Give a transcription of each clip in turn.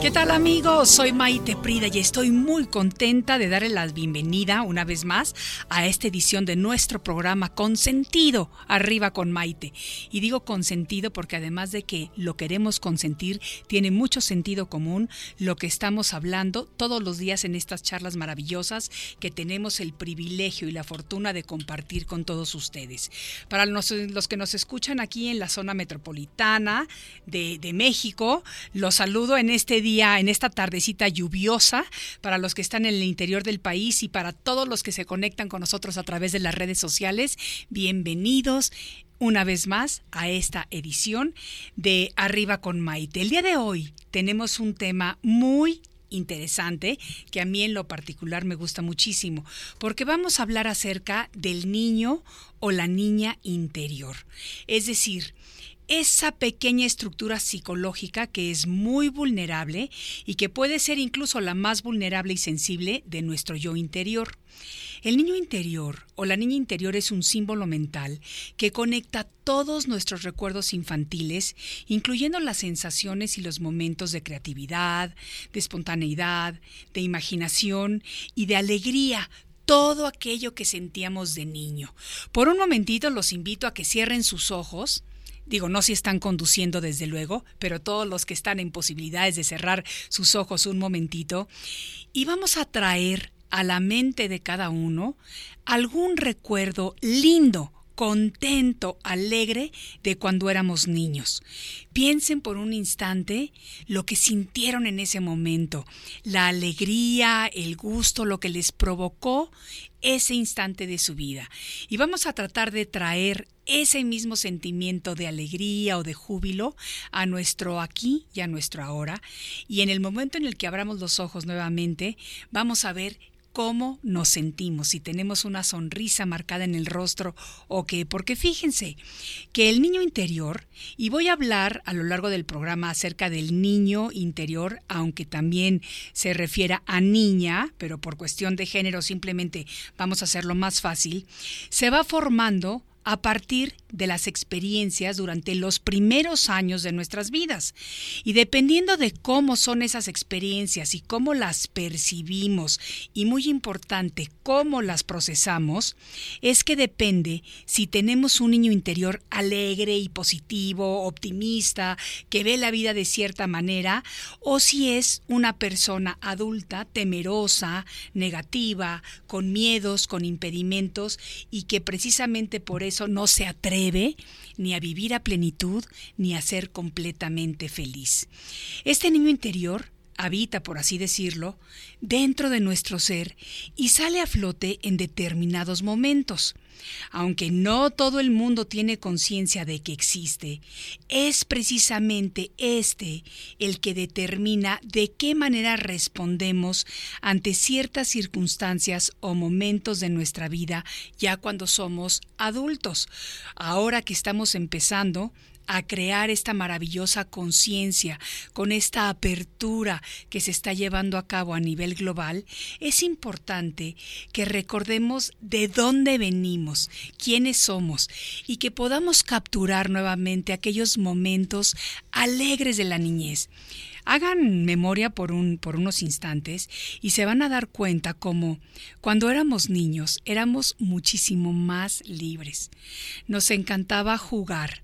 ¿Qué tal amigos? Soy Maite Prida y estoy muy contenta de darle la bienvenida una vez más a esta edición de nuestro programa Consentido, arriba con Maite. Y digo consentido porque además de que lo queremos consentir, tiene mucho sentido común lo que estamos hablando todos los días en estas charlas maravillosas que tenemos el privilegio y la fortuna de compartir con todos ustedes. Para los, que nos escuchan aquí en la zona metropolitana de, de México, los saludo en este día en esta tardecita lluviosa, para los que están en el interior del país y para todos los que se conectan con nosotros a través de las redes sociales. Bienvenidos una vez más a esta edición de Arriba con Maite. El día de hoy tenemos un tema muy interesante que a mí en lo particular me gusta muchísimo, porque vamos a hablar acerca del niño o la niña interior. Es decir, esa pequeña estructura psicológica que es muy vulnerable y que puede ser incluso la más vulnerable y sensible de nuestro yo interior. El niño interior o la niña interior es un símbolo mental que conecta todos nuestros recuerdos infantiles, incluyendo las sensaciones y los momentos de creatividad, de espontaneidad, de imaginación y de alegría, todo aquello que sentíamos de niño. Por un momentito los invito a que cierren sus ojos Digo, no si están conduciendo desde luego, pero todos los que están en posibilidades de cerrar sus ojos un momentito. Y vamos a traer a la mente de cada uno algún recuerdo lindo contento, alegre de cuando éramos niños. Piensen por un instante lo que sintieron en ese momento, la alegría, el gusto, lo que les provocó ese instante de su vida. Y vamos a tratar de traer ese mismo sentimiento de alegría o de júbilo a nuestro aquí y a nuestro ahora. Y en el momento en el que abramos los ojos nuevamente, vamos a ver cómo nos sentimos, si tenemos una sonrisa marcada en el rostro o qué, porque fíjense que el niño interior, y voy a hablar a lo largo del programa acerca del niño interior, aunque también se refiera a niña, pero por cuestión de género simplemente vamos a hacerlo más fácil, se va formando a partir de las experiencias durante los primeros años de nuestras vidas. Y dependiendo de cómo son esas experiencias y cómo las percibimos, y muy importante, cómo las procesamos, es que depende si tenemos un niño interior alegre y positivo, optimista, que ve la vida de cierta manera, o si es una persona adulta, temerosa, negativa, con miedos, con impedimentos, y que precisamente por eso no se atreve ni a vivir a plenitud, ni a ser completamente feliz. Este niño interior habita, por así decirlo, dentro de nuestro ser y sale a flote en determinados momentos. Aunque no todo el mundo tiene conciencia de que existe, es precisamente este el que determina de qué manera respondemos ante ciertas circunstancias o momentos de nuestra vida ya cuando somos adultos. Ahora que estamos empezando, a crear esta maravillosa conciencia, con esta apertura que se está llevando a cabo a nivel global, es importante que recordemos de dónde venimos, quiénes somos y que podamos capturar nuevamente aquellos momentos alegres de la niñez. Hagan memoria por, un, por unos instantes y se van a dar cuenta como cuando éramos niños éramos muchísimo más libres. Nos encantaba jugar,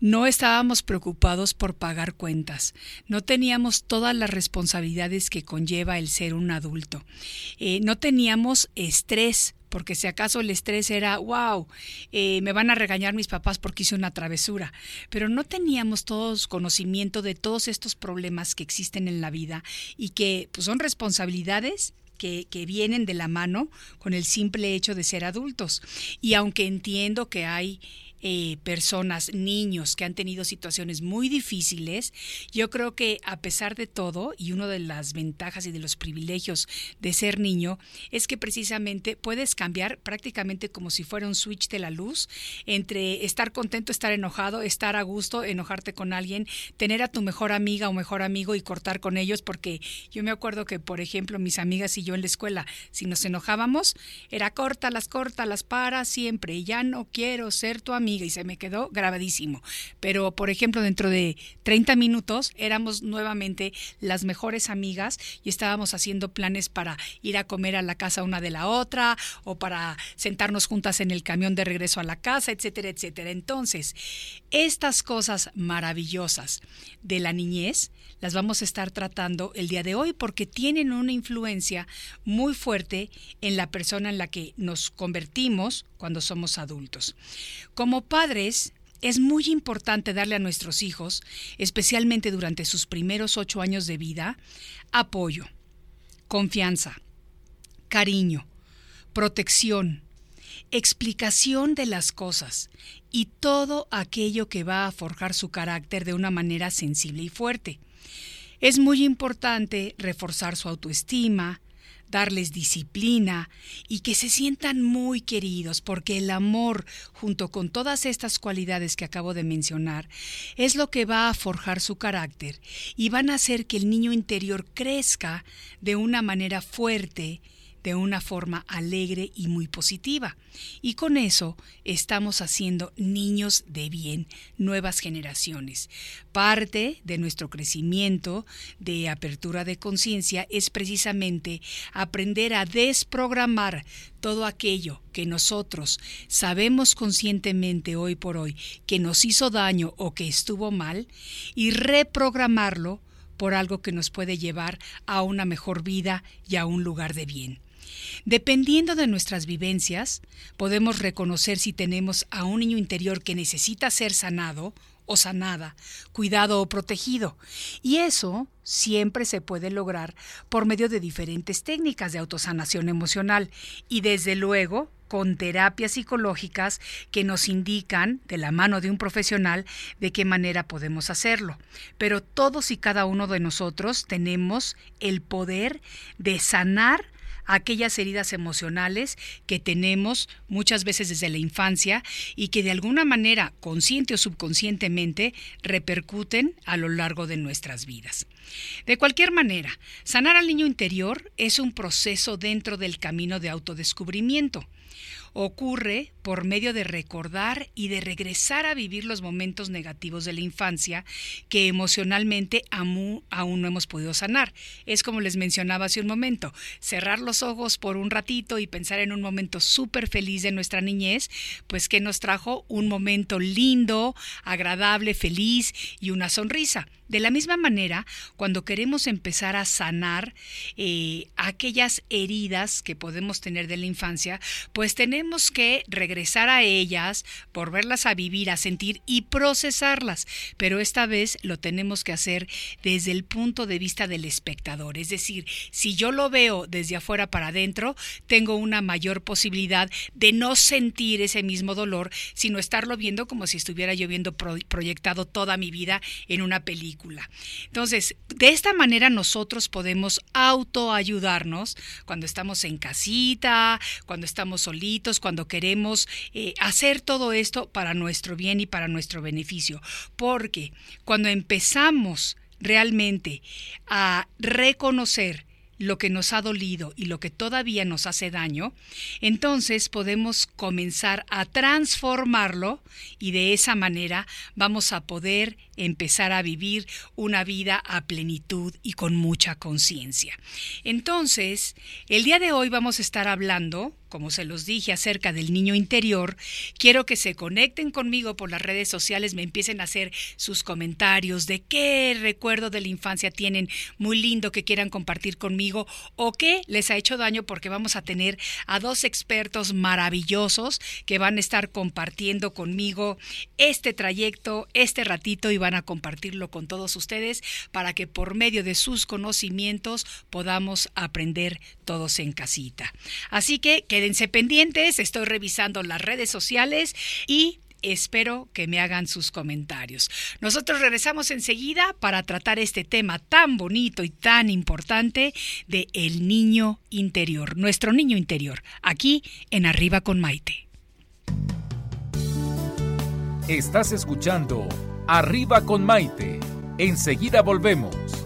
no estábamos preocupados por pagar cuentas, no teníamos todas las responsabilidades que conlleva el ser un adulto, eh, no teníamos estrés porque si acaso el estrés era, wow, eh, me van a regañar mis papás porque hice una travesura, pero no teníamos todos conocimiento de todos estos problemas que existen en la vida y que pues, son responsabilidades que, que, vienen de la mano con el simple hecho de ser adultos. Y aunque entiendo que hay eh, personas, niños que han tenido situaciones muy difíciles, yo creo que a pesar de todo, y una de las ventajas y de los privilegios de ser niño, es que precisamente puedes cambiar prácticamente como si fuera un switch de la luz entre estar contento, estar enojado, estar a gusto, enojarte con alguien, tener a tu mejor amiga o mejor amigo y cortar con ellos, porque yo me acuerdo que, por ejemplo, mis amigas y yo en la escuela, si nos enojábamos, era corta, las corta, las para siempre, ya no quiero ser tu amiga y se me quedó grabadísimo. Pero, por ejemplo, dentro de 30 minutos éramos nuevamente las mejores amigas y estábamos haciendo planes para ir a comer a la casa una de la otra o para sentarnos juntas en el camión de regreso a la casa, etcétera, etcétera. Entonces, estas cosas maravillosas de la niñez las vamos a estar tratando el día de hoy porque tienen una influencia muy fuerte en la persona en la que nos convertimos cuando somos adultos. Como padres, es muy importante darle a nuestros hijos, especialmente durante sus primeros ocho años de vida, apoyo, confianza, cariño, protección, explicación de las cosas y todo aquello que va a forjar su carácter de una manera sensible y fuerte. Es muy importante reforzar su autoestima, darles disciplina y que se sientan muy queridos, porque el amor, junto con todas estas cualidades que acabo de mencionar, es lo que va a forjar su carácter y van a hacer que el niño interior crezca de una manera fuerte, de una forma alegre y muy positiva. Y con eso estamos haciendo niños de bien, nuevas generaciones. Parte de nuestro crecimiento de apertura de conciencia es precisamente aprender a desprogramar todo aquello que nosotros sabemos conscientemente hoy por hoy que nos hizo daño o que estuvo mal y reprogramarlo por algo que nos puede llevar a una mejor vida y a un lugar de bien. Dependiendo de nuestras vivencias, podemos reconocer si tenemos a un niño interior que necesita ser sanado o sanada, cuidado o protegido. Y eso siempre se puede lograr por medio de diferentes técnicas de autosanación emocional y desde luego con terapias psicológicas que nos indican, de la mano de un profesional, de qué manera podemos hacerlo. Pero todos y cada uno de nosotros tenemos el poder de sanar aquellas heridas emocionales que tenemos muchas veces desde la infancia y que de alguna manera, consciente o subconscientemente, repercuten a lo largo de nuestras vidas. De cualquier manera, sanar al niño interior es un proceso dentro del camino de autodescubrimiento ocurre por medio de recordar y de regresar a vivir los momentos negativos de la infancia que emocionalmente aún, no hemos podido sanar. Es como les mencionaba hace un momento, cerrar los ojos por un ratito y pensar en un momento súper feliz de nuestra niñez, pues que nos trajo un momento lindo, agradable, feliz y una sonrisa. De la misma manera, cuando queremos empezar a sanar eh, aquellas heridas que podemos tener de la infancia, pues tenemos que regresar a ellas, volverlas a vivir, a sentir y procesarlas. Pero esta vez lo tenemos que hacer desde el punto de vista del espectador. Es decir, si yo lo veo desde afuera para adentro, tengo una mayor posibilidad de no sentir ese mismo dolor, sino estarlo viendo como si estuviera yo viendo proyectado toda mi vida en una película entonces, de esta manera nosotros podemos autoayudarnos cuando estamos en casita, cuando estamos solitos, cuando queremos eh, hacer todo esto para nuestro bien y para nuestro beneficio. Porque cuando empezamos realmente a reconocer lo que nos ha dolido y lo que todavía nos hace daño, entonces podemos comenzar a transformarlo y de esa manera vamos a poder empezar a vivir una vida a plenitud y con mucha conciencia. Entonces, el día de hoy vamos a estar hablando como se los dije acerca del niño interior, quiero que se conecten conmigo por las redes sociales, me empiecen a hacer sus comentarios de qué recuerdo de la infancia tienen muy lindo que quieran compartir conmigo o qué les ha hecho daño porque vamos a tener a dos expertos maravillosos que van a estar compartiendo conmigo este trayecto, este ratito y van a compartirlo con todos ustedes para que por medio de sus conocimientos podamos aprender todos en casita. Así que quédense pendientes, estoy revisando las redes sociales y espero que me hagan sus comentarios. Nosotros regresamos enseguida para tratar este tema tan bonito y tan importante de el niño interior, nuestro niño interior, aquí en Arriba con Maite. Estás escuchando Arriba con Maite. Enseguida volvemos.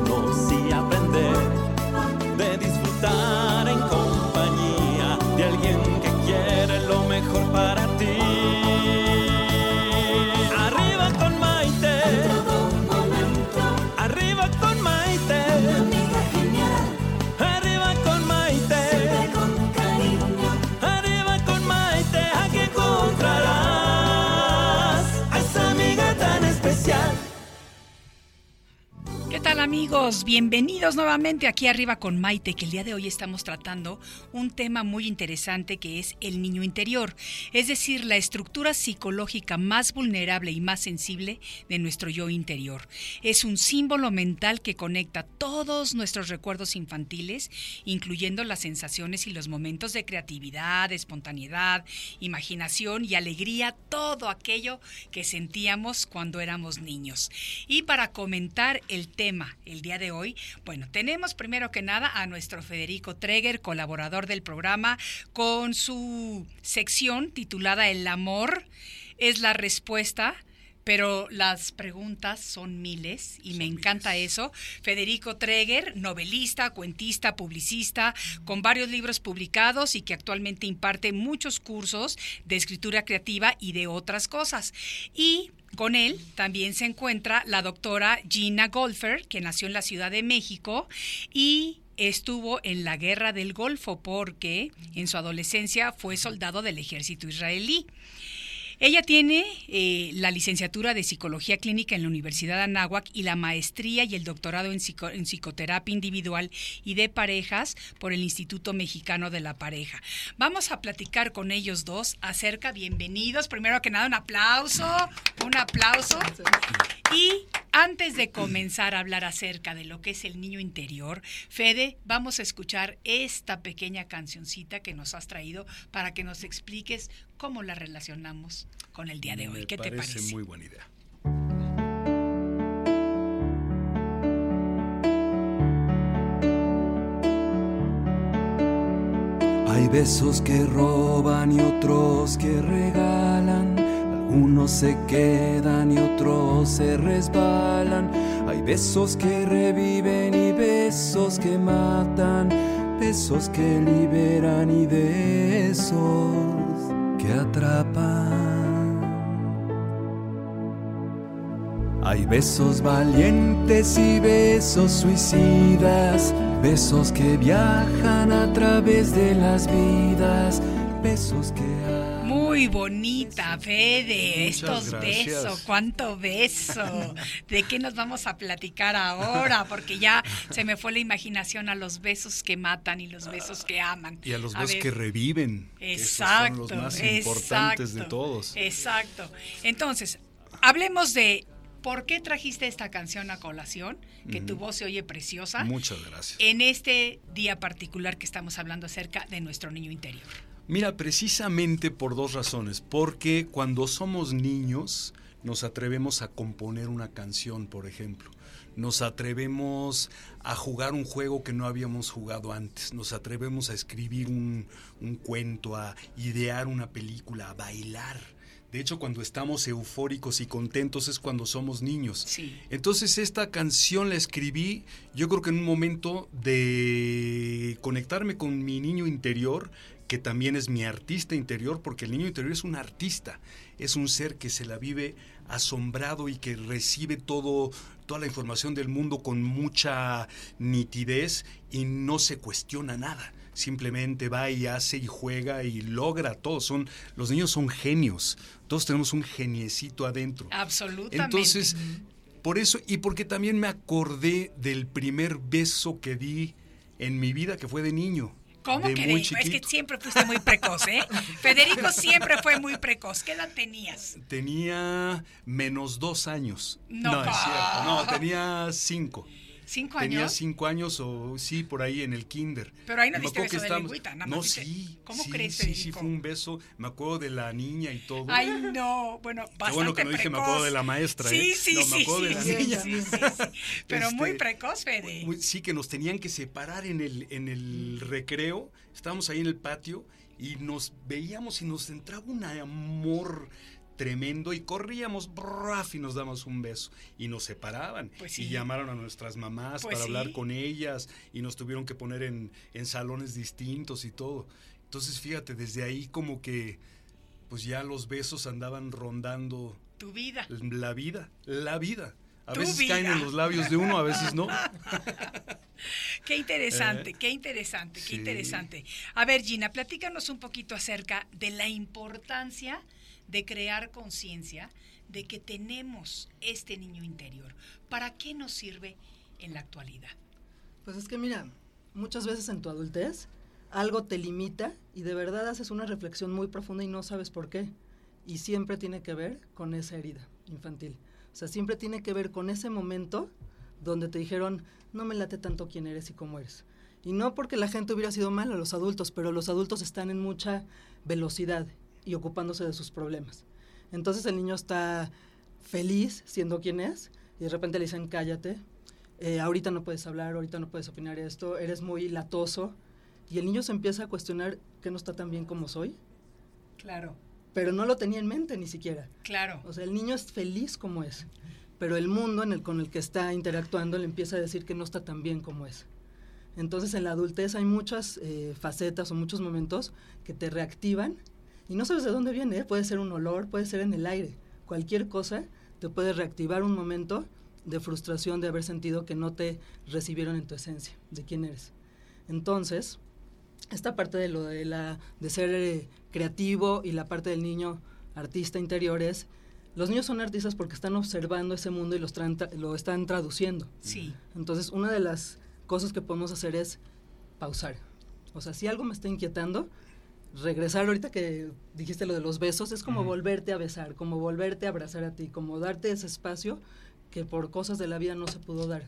amigos? Bienvenidos nuevamente aquí arriba con Maite, que el día de hoy estamos tratando un tema muy interesante que es el niño interior, es decir, la estructura psicológica más vulnerable y más sensible de nuestro yo interior. Es un símbolo mental que conecta todos nuestros recuerdos infantiles, incluyendo las sensaciones y los momentos de creatividad, espontaneidad, imaginación y alegría, todo aquello que sentíamos cuando éramos niños. Y para comentar el tema el día de hoy, bueno, tenemos primero que nada a nuestro Federico Treger, colaborador del programa, con su sección titulada El amor es la respuesta. Pero las preguntas son miles y me encanta eso. Federico Treger, novelista, cuentista, publicista, con varios libros publicados y que actualmente imparte muchos cursos de escritura creativa y de otras cosas. Y con él también se encuentra la doctora Gina Golfer, que nació en la Ciudad de México y estuvo en la Guerra del Golfo porque en su adolescencia fue soldado del ejército israelí. Ella tiene eh, la licenciatura de Psicología Clínica en la Universidad de Anáhuac y la maestría y el doctorado en, en, Psicoterapia Individual y de Parejas por el Instituto Mexicano de la Pareja. Vamos a platicar con ellos dos acerca, bienvenidos, primero que nada un aplauso, un aplauso. Y antes de comenzar a hablar acerca de lo que es el niño interior, Fede, vamos a escuchar esta pequeña cancioncita que nos has traído para que nos expliques cómo la relacionamos con el día de hoy. Me ¿Qué parece te parece? Muy buena idea. Hay besos que roban y otros que regalan. Algunos se quedan y otros se resbalan. Hay besos que reviven y besos que matan. Besos que liberan y besos atrapan. Hay besos valientes y besos suicidas, besos que viajan a través de las vidas, besos que... Muy bonita, Fede, Muchas estos gracias. besos, cuánto beso. ¿De qué nos vamos a platicar ahora? Porque ya se me fue la imaginación a los besos que matan y los besos que aman. Y a los besos que reviven. que esos Exacto. son los más importantes de todos. Exacto. Entonces, hablemos de por qué trajiste esta canción a colación, que tu voz se oye preciosa, Muchas gracias. en este día particular que estamos hablando acerca de nuestro niño interior. Mira, precisamente por dos razones. Porque cuando somos niños nos atrevemos a componer una canción, por ejemplo. Nos atrevemos a jugar un juego que no habíamos jugado antes. Nos atrevemos a escribir un, un cuento, a idear una película, a bailar. De hecho, cuando estamos eufóricos y contentos es cuando somos niños. Sí. Entonces esta canción la escribí yo creo que en un momento de conectarme con mi niño interior, que también es mi artista interior, porque el niño interior es un artista, es un ser que se la vive asombrado y que recibe todo toda la información del mundo con mucha nitidez y no se cuestiona nada. Simplemente va y hace y juega y logra todo. Son, los niños son genios. Todos tenemos un geniecito adentro. Absolutamente. Entonces, por eso, y porque también me acordé del primer beso que di en mi vida, que fue de niño. ¿Cómo de muy de- Es que siempre fuiste muy precoz, ¿eh? Federico siempre fue muy precoz. ¿Qué edad tenías? Tenía menos dos años. No, es pa. cierto. No, tenía cinco. ¿Cinco Tenía años? cinco años o sí, por ahí en el kinder. Pero ahí no Me diste acuerdo beso de estábamos- lengüita, nada más No, diste- sí. ¿Cómo sí, crees, Sí, sí, fue un beso. Me acuerdo de la niña y todo. Ay, no, bueno, bastante Qué bueno que no dije me acuerdo de la maestra, Sí, ¿eh? sí, No, me sí, acuerdo de sí, la sí, niña. sí, sí, sí. Pero muy Este, precoz, Fede. Muy- Sí, que nos tenían que separar en el, en el recreo. Estábamos ahí en el patio y nos veíamos y nos entraba un amor tremendo y corríamos braf, y nos damos un beso y nos separaban Pues sí. y llamaron a nuestras mamás Pues para sí. hablar con ellas y nos tuvieron que poner en, en salones distintos y todo. Entonces fíjate, desde ahí como que pues ya los besos andaban rondando Tu vida. la vida, la vida. A veces vida. caen en los labios de uno, a veces no. Qué interesante, qué interesante, qué Eh, interesante. A ver, Gina, platícanos un poquito acerca de la importancia de crear conciencia de que tenemos este niño interior. ¿Para qué nos sirve en la actualidad? Pues es que mira, muchas veces en tu adultez algo te limita y de verdad haces una reflexión muy profunda y no sabes por qué. Y siempre tiene que ver con esa herida infantil. O sea, siempre tiene que ver con ese momento donde te dijeron, no me late tanto quién eres y cómo eres. Y no porque la gente hubiera sido mala, los adultos, pero los adultos están en mucha velocidad y ocupándose de sus problemas. Entonces el niño está feliz siendo quien es y de repente le dicen, cállate, eh, ahorita no puedes hablar, ahorita no puedes opinar esto, eres muy latoso. Y el niño se empieza a cuestionar que no está tan bien como soy, Claro, pero no lo tenía en mente ni siquiera. claro. O sea, el niño es feliz como es, pero el mundo en el, con el que está interactuando le empieza a decir que no está tan bien como es. Entonces en la adultez hay muchas eh, facetas o muchos momentos que te reactivan y no sabes de dónde viene, ¿eh? puede ser un olor, puede ser en el aire, cualquier cosa te puede reactivar un momento de frustración de haber sentido que no te recibieron en tu esencia, de quién eres. Entonces, esta parte de lo de la de ser eh, creativo y la parte del niño artista interior es los niños son artistas porque están observando ese mundo y los lo están traduciendo. Sí, Entonces, una de las cosas que podemos hacer es pausar. O sea, si algo me está inquietando, regresar ahorita que dijiste lo de los besos, es como volverte a besar, como volverte a abrazar a ti, como darte ese espacio que por cosas de la vida no se pudo dar,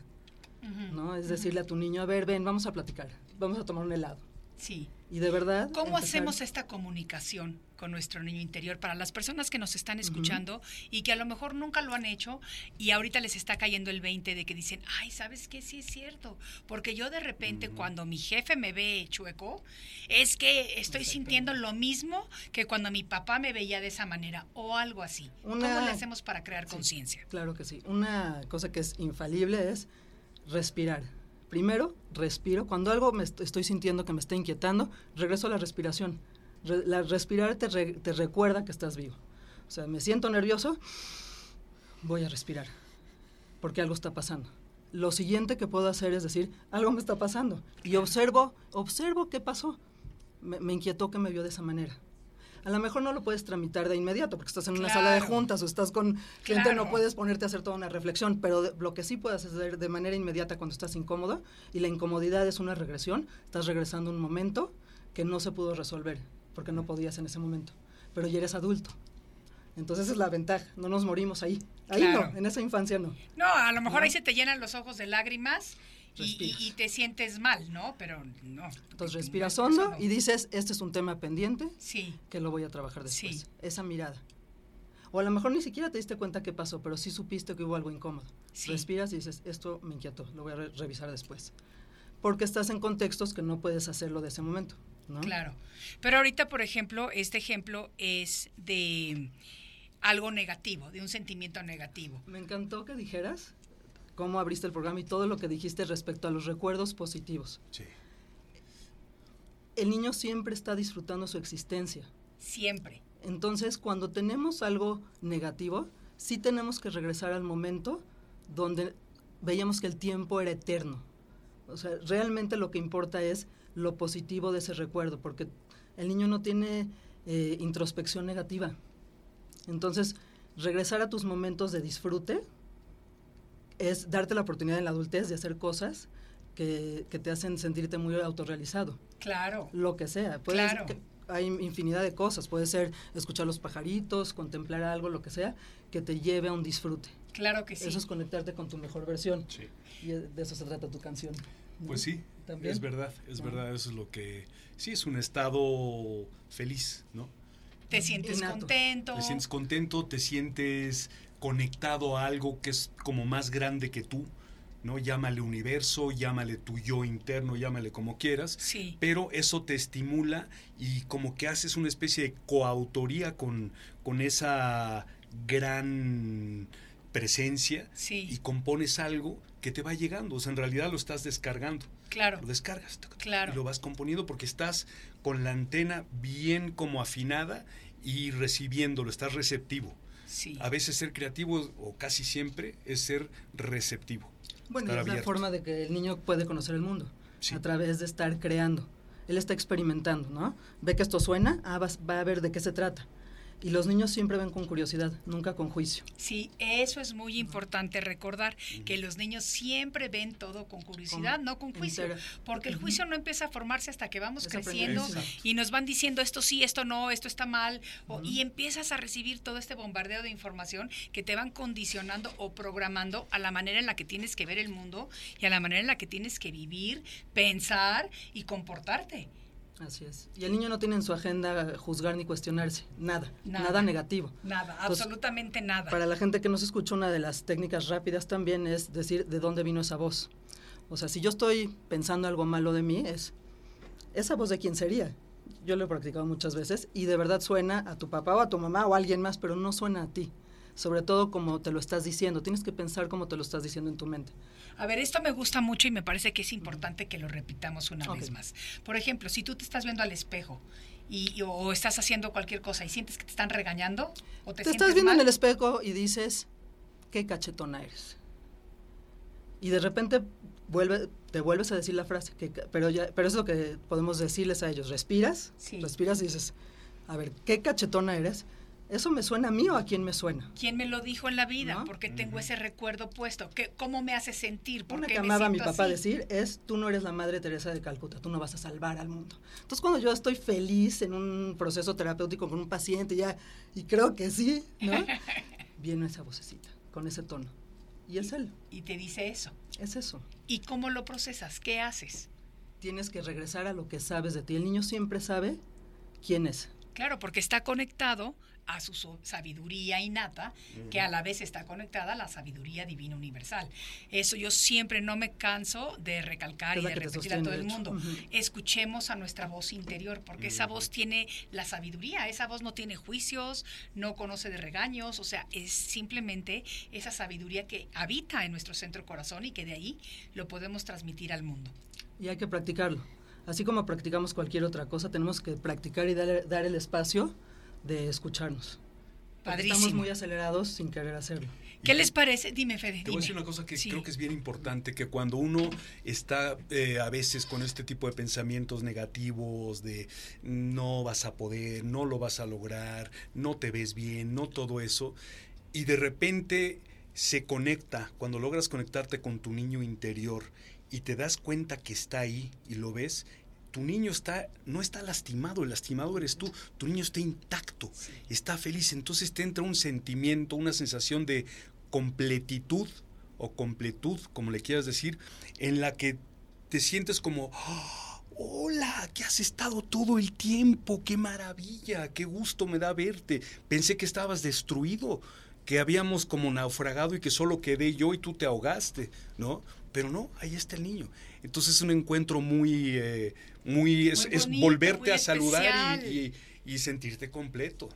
¿no? Es decirle a tu niño, a ver, ven, vamos a platicar, vamos a tomar un helado. sí. Y de verdad... ¿Cómo empezar- hacemos esta comunicación con nuestro niño interior para las personas que nos están escuchando y que a lo mejor nunca lo han hecho y ahorita les está cayendo el 20 de que dicen, ay, ¿sabes qué? Sí es cierto, porque yo de repente cuando mi jefe me ve chueco, es que estoy sintiendo lo mismo que cuando mi papá me veía de esa manera o algo así. Una- ¿Cómo le hacemos para crear Sí, conciencia? Claro que sí. Una cosa que es infalible es respirar. Primero, respiro. Cuando algo me est- estoy sintiendo que me está inquietando, regreso a la respiración. Respirar te, te recuerda que estás vivo. O sea, me siento nervioso, voy a respirar, porque algo está pasando. Lo siguiente que puedo hacer es decir, algo me está pasando. Y observo, observo qué pasó. Me, me inquietó que me vio de esa manera. A lo mejor no lo puedes tramitar de inmediato porque estás en una sala de juntas o estás con gente, Claro. no puedes ponerte a hacer toda una reflexión, pero de- lo que sí puedes hacer de manera inmediata cuando estás incómodo, y la incomodidad es una regresión, estás regresando a un momento que no se pudo resolver, porque no podías en ese momento, pero ya eres adulto. Entonces esa es la ventaja, no nos morimos ahí. Ahí Claro. no, en esa infancia no. No, a lo mejor ¿No? ahí se te llenan los ojos de lágrimas y, y- te sientes mal, ¿no? Pero no. Entonces respiras hondo no. y dices, este es un tema pendiente Sí, que lo voy a trabajar después. Sí. Esa mirada. O a lo mejor ni siquiera te diste cuenta qué pasó, pero sí supiste que hubo algo incómodo. Sí. Respiras y dices, esto me inquietó, lo voy a re- revisar después. Porque estás en contextos que no puedes hacerlo de ese momento, ¿no? Claro. Pero ahorita, por ejemplo, este ejemplo es de algo negativo, de un sentimiento negativo. Me encantó que dijeras cómo abriste el programa y todo lo que dijiste respecto a los recuerdos positivos. Sí. El niño siempre está disfrutando su existencia. Siempre. Entonces, cuando tenemos algo negativo, sí tenemos que regresar al momento donde veíamos que el tiempo era eterno. O sea, realmente lo que importa es lo positivo de ese recuerdo, porque el niño no tiene eh, introspección negativa. Entonces, regresar a tus momentos de disfrute es darte la oportunidad en la adultez de hacer cosas que, que te hacen sentirte muy autorrealizado Claro. lo que sea. Claro. que hay infinidad de cosas. Puede ser escuchar los pajaritos, contemplar algo, lo que sea, que te lleve a un disfrute. Claro que sí. Eso es conectarte con tu mejor versión. Sí. Y de eso se trata tu canción. ¿no? Pues sí, También. es verdad, es Ah. verdad, eso es lo que... Sí, es un estado feliz, ¿no? Te sientes contento. Te sientes contento, te sientes conectado a algo que es como más grande que tú, ¿no? Llámale universo, llámale tu yo interno, llámale como quieras, Sí. pero eso te estimula y como que haces una especie de coautoría con, con esa gran presencia Sí. y compones algo que te va llegando, o sea, en realidad lo estás descargando. Claro. Lo descargas Claro. y lo vas componiendo porque estás con la antena bien como afinada y recibiéndolo, estás receptivo. Sí. A veces ser creativo, o casi siempre, es ser receptivo. Bueno, es la forma de que el niño puede conocer el mundo. Sí. A través de estar creando. Él está experimentando, ¿no? Ve que esto suena, ah, vas- va a ver de qué se trata. Y los niños siempre ven con curiosidad, nunca con juicio. Sí, eso es muy importante recordar, que los niños siempre ven todo con curiosidad, Con- no con juicio, entera. porque el juicio no empieza a formarse hasta que vamos Es creciendo y nos van diciendo esto sí, esto no, esto está mal, o- y empiezas a recibir todo este bombardeo de información que te van condicionando o programando a la manera en la que tienes que ver el mundo y a la manera en la que tienes que vivir, pensar y comportarte. Así es. Y el niño no tiene en su agenda juzgar ni cuestionarse, nada, Nada. nada, negativo. Nada, Entonces, absolutamente nada. Para la gente que no se escucha, una de las técnicas rápidas también es decir de dónde vino esa voz. O sea, si yo estoy pensando algo malo de mí, es esa voz de quién sería. Yo lo he practicado muchas veces y de verdad suena a tu papá o a tu mamá o a alguien más, pero no suena a ti. Sobre todo como te lo estás diciendo. Tienes que pensar como te lo estás diciendo en tu mente. A ver, esto me gusta mucho y me parece que es importante que lo repitamos una vez más. Por ejemplo, si tú te estás viendo al espejo y, o estás haciendo cualquier cosa y sientes que te están regañando o te, Te, estás viendo mal, en el espejo y dices, qué cachetona eres. Y de repente vuelve, te vuelves a decir la frase, que, pero, ya, pero es lo que podemos decirles a ellos. Respiras, Sí. respiras y dices, a ver, qué cachetona eres. ¿Eso me suena a mí o a quién me suena? ¿Quién me lo dijo en la vida? ¿No? Porque tengo ese recuerdo puesto. ¿Qué, ¿Cómo me hace sentir? ¿Por Una qué que me a mi papá así? decir es, tú no eres la Madre Teresa de Calcuta, tú no vas a salvar al mundo. Entonces cuando yo estoy feliz en un proceso terapéutico con un paciente ya, y creo que sí, ¿no? Viene esa vocecita, con ese tono. Y es él, Y te dice eso. es eso. ¿Y cómo lo procesas? ¿Qué haces? Tienes que regresar a lo que sabes de ti. El niño siempre sabe quién es. Claro, porque está conectado a su sabiduría innata, que a la vez está conectada a la sabiduría divina universal. Eso yo siempre no me canso de recalcar Es y de repetir a todo el mundo. Escuchemos a nuestra voz interior, porque esa voz tiene la sabiduría, esa voz no tiene juicios, no conoce de regaños, o sea, es simplemente esa sabiduría que habita en nuestro centro corazón y que de ahí lo podemos transmitir al mundo. Y hay que practicarlo. Así como practicamos cualquier otra cosa, tenemos que practicar y dar, dar el espacio de escucharnos. Porque Estamos Padrísimo. muy acelerados sin querer hacerlo. ¿Qué les parece? Dime, Fede. Te voy a decir una cosa que Sí. creo que es bien importante, que cuando uno está eh, a veces con este tipo de pensamientos negativos de no vas a poder, no lo vas a lograr, no te ves bien, no todo eso, y de repente se conecta, cuando logras conectarte con tu niño interior y te das cuenta que está ahí y lo ves, tu niño está, no está lastimado, el lastimado eres tú, tu niño está intacto, está feliz, entonces te entra un sentimiento, una sensación de completitud o completud, como le quieras decir, en la que te sientes como, "Ah, hola, que has estado todo el tiempo, qué maravilla, qué gusto me da verte, pensé que estabas destruido, que habíamos como naufragado y que solo quedé yo y tú te ahogaste, ¿no? Pero no, ahí está el niño. Entonces es un encuentro muy, eh, muy, es, Muy es bonito, volverte muy a saludar y, y- y sentirte completo,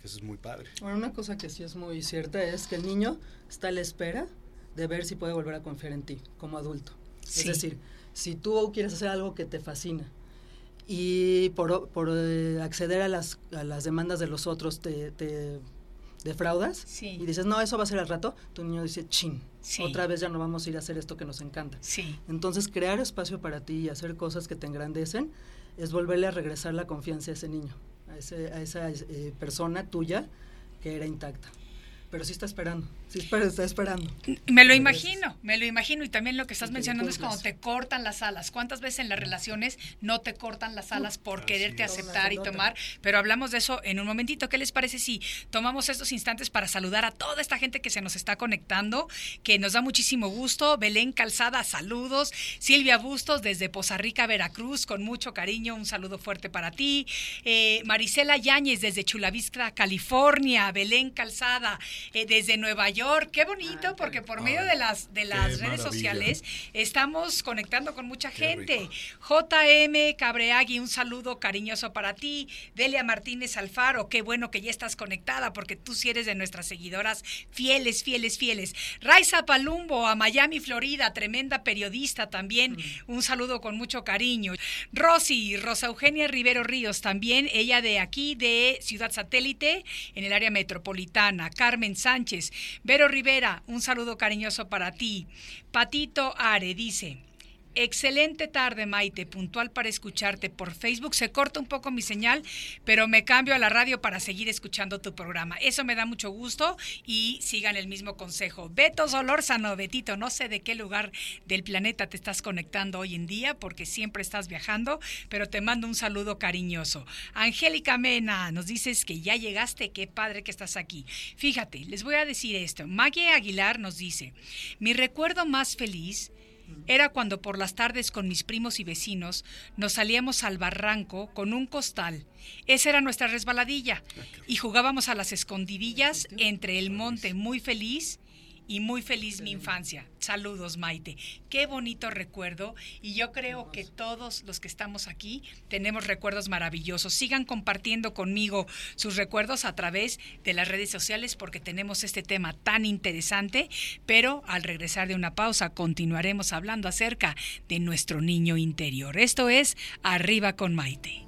que eso es muy padre. Bueno, una cosa que sí es muy cierta es que el niño está a la espera de ver si puede volver a confiar en ti como adulto. Sí. Es decir, si tú quieres hacer algo que te fascina y por, por, eh, acceder a las, a las demandas de los otros te, te defraudas Sí. y dices, no, eso va a ser al rato, tu niño dice, chin, Sí. otra vez ya no vamos a ir a hacer esto que nos encanta. Sí. Entonces, crear espacio para ti y hacer cosas que te engrandecen es volverle a regresar la confianza a ese niño, a, ese- a esa eh, persona tuya que era intacta. Pero sí está esperando. Sí, espera, está esperando. Me lo imagino, me lo imagino. Y también lo que estás mencionando es cuando te cortan las alas. ¿Cuántas veces en las relaciones no te cortan las alas por quererte aceptar y tomar? Pero hablamos de eso en un momentito. ¿Qué les parece si tomamos estos instantes para saludar a toda esta gente que se nos está conectando, que nos da muchísimo gusto? Belén Calzada, saludos. Silvia Bustos desde Poza Rica, Veracruz, con mucho cariño, un saludo fuerte para ti. Eh, Marisela Yáñez desde Chulavista, California. Belén Calzada eh, desde Nueva York. Qué bonito, porque por medio de las, de las redes sociales estamos conectando con mucha gente. JM Cabreagui, un saludo cariñoso para ti. Delia Martínez Alfaro, qué bueno que ya estás conectada, porque tú sí eres de nuestras seguidoras fieles, fieles, fieles. Raiza Palumbo, a Miami, Florida, tremenda periodista también. Un saludo con mucho cariño. Rosy, Rosa Eugenia Rivero Ríos, también ella de aquí, de Ciudad Satélite, en el área metropolitana. Carmen Sánchez, Vero Rivera, un saludo cariñoso para ti. Patito Are dice, Excelente tarde, Maite. Puntual para escucharte por Facebook. Se corta un poco mi señal, pero me cambio a la radio para seguir escuchando tu programa. Eso me da mucho gusto y sigan el mismo consejo. Beto Solórzano, Betito, no sé de qué lugar del planeta te estás conectando hoy en día porque siempre estás viajando, pero te mando un saludo cariñoso. Angélica Mena, nos dices que ya llegaste, qué padre que estás aquí. Fíjate, les voy a decir esto. Maggie Aguilar nos dice, mi recuerdo más feliz era cuando por las tardes con mis primos y vecinos nos salíamos al barranco con un costal. Esa era nuestra resbaladilla. Y jugábamos a las escondidillas entre el monte muy feliz y muy feliz mi infancia. Saludos, Maite. Qué bonito recuerdo y yo creo que todos los que estamos aquí tenemos recuerdos maravillosos. Sigan compartiendo conmigo sus recuerdos a través de las redes sociales porque tenemos este tema tan interesante, pero al regresar de una pausa continuaremos hablando acerca de nuestro niño interior. Esto es Arriba con Maite.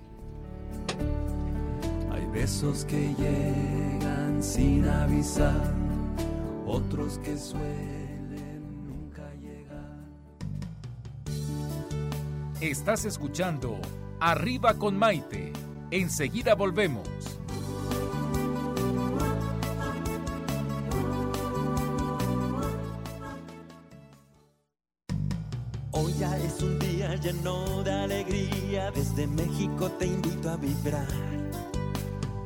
Hay besos que llegan sin avisar otros que suelen nunca llegar. Estás escuchando Arriba con Maite. Enseguida volvemos. Hoy ya es un día lleno de alegría, desde México te invito a vibrar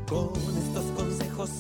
con estos consejos,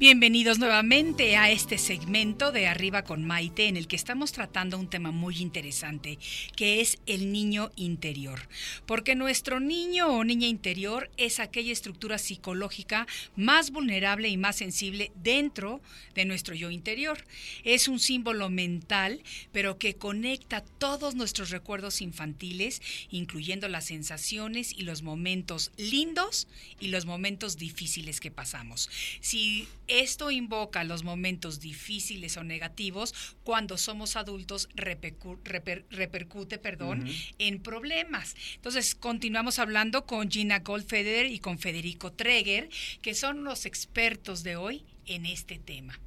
Bienvenidos nuevamente a este segmento de Arriba con Maite en el que estamos tratando un tema muy interesante que es el niño interior. Porque nuestro niño o niña interior es aquella estructura psicológica más vulnerable y más sensible dentro de nuestro yo interior. Es un símbolo mental pero que conecta todos nuestros recuerdos infantiles incluyendo las sensaciones y los momentos lindos y los momentos difíciles que pasamos. Si esto invoca los momentos difíciles o negativos cuando somos adultos repercu- reper- repercute perdón, en problemas. Entonces, continuamos hablando con Gina Goldfeder y con Federico Treger, que son los expertos de hoy en este tema.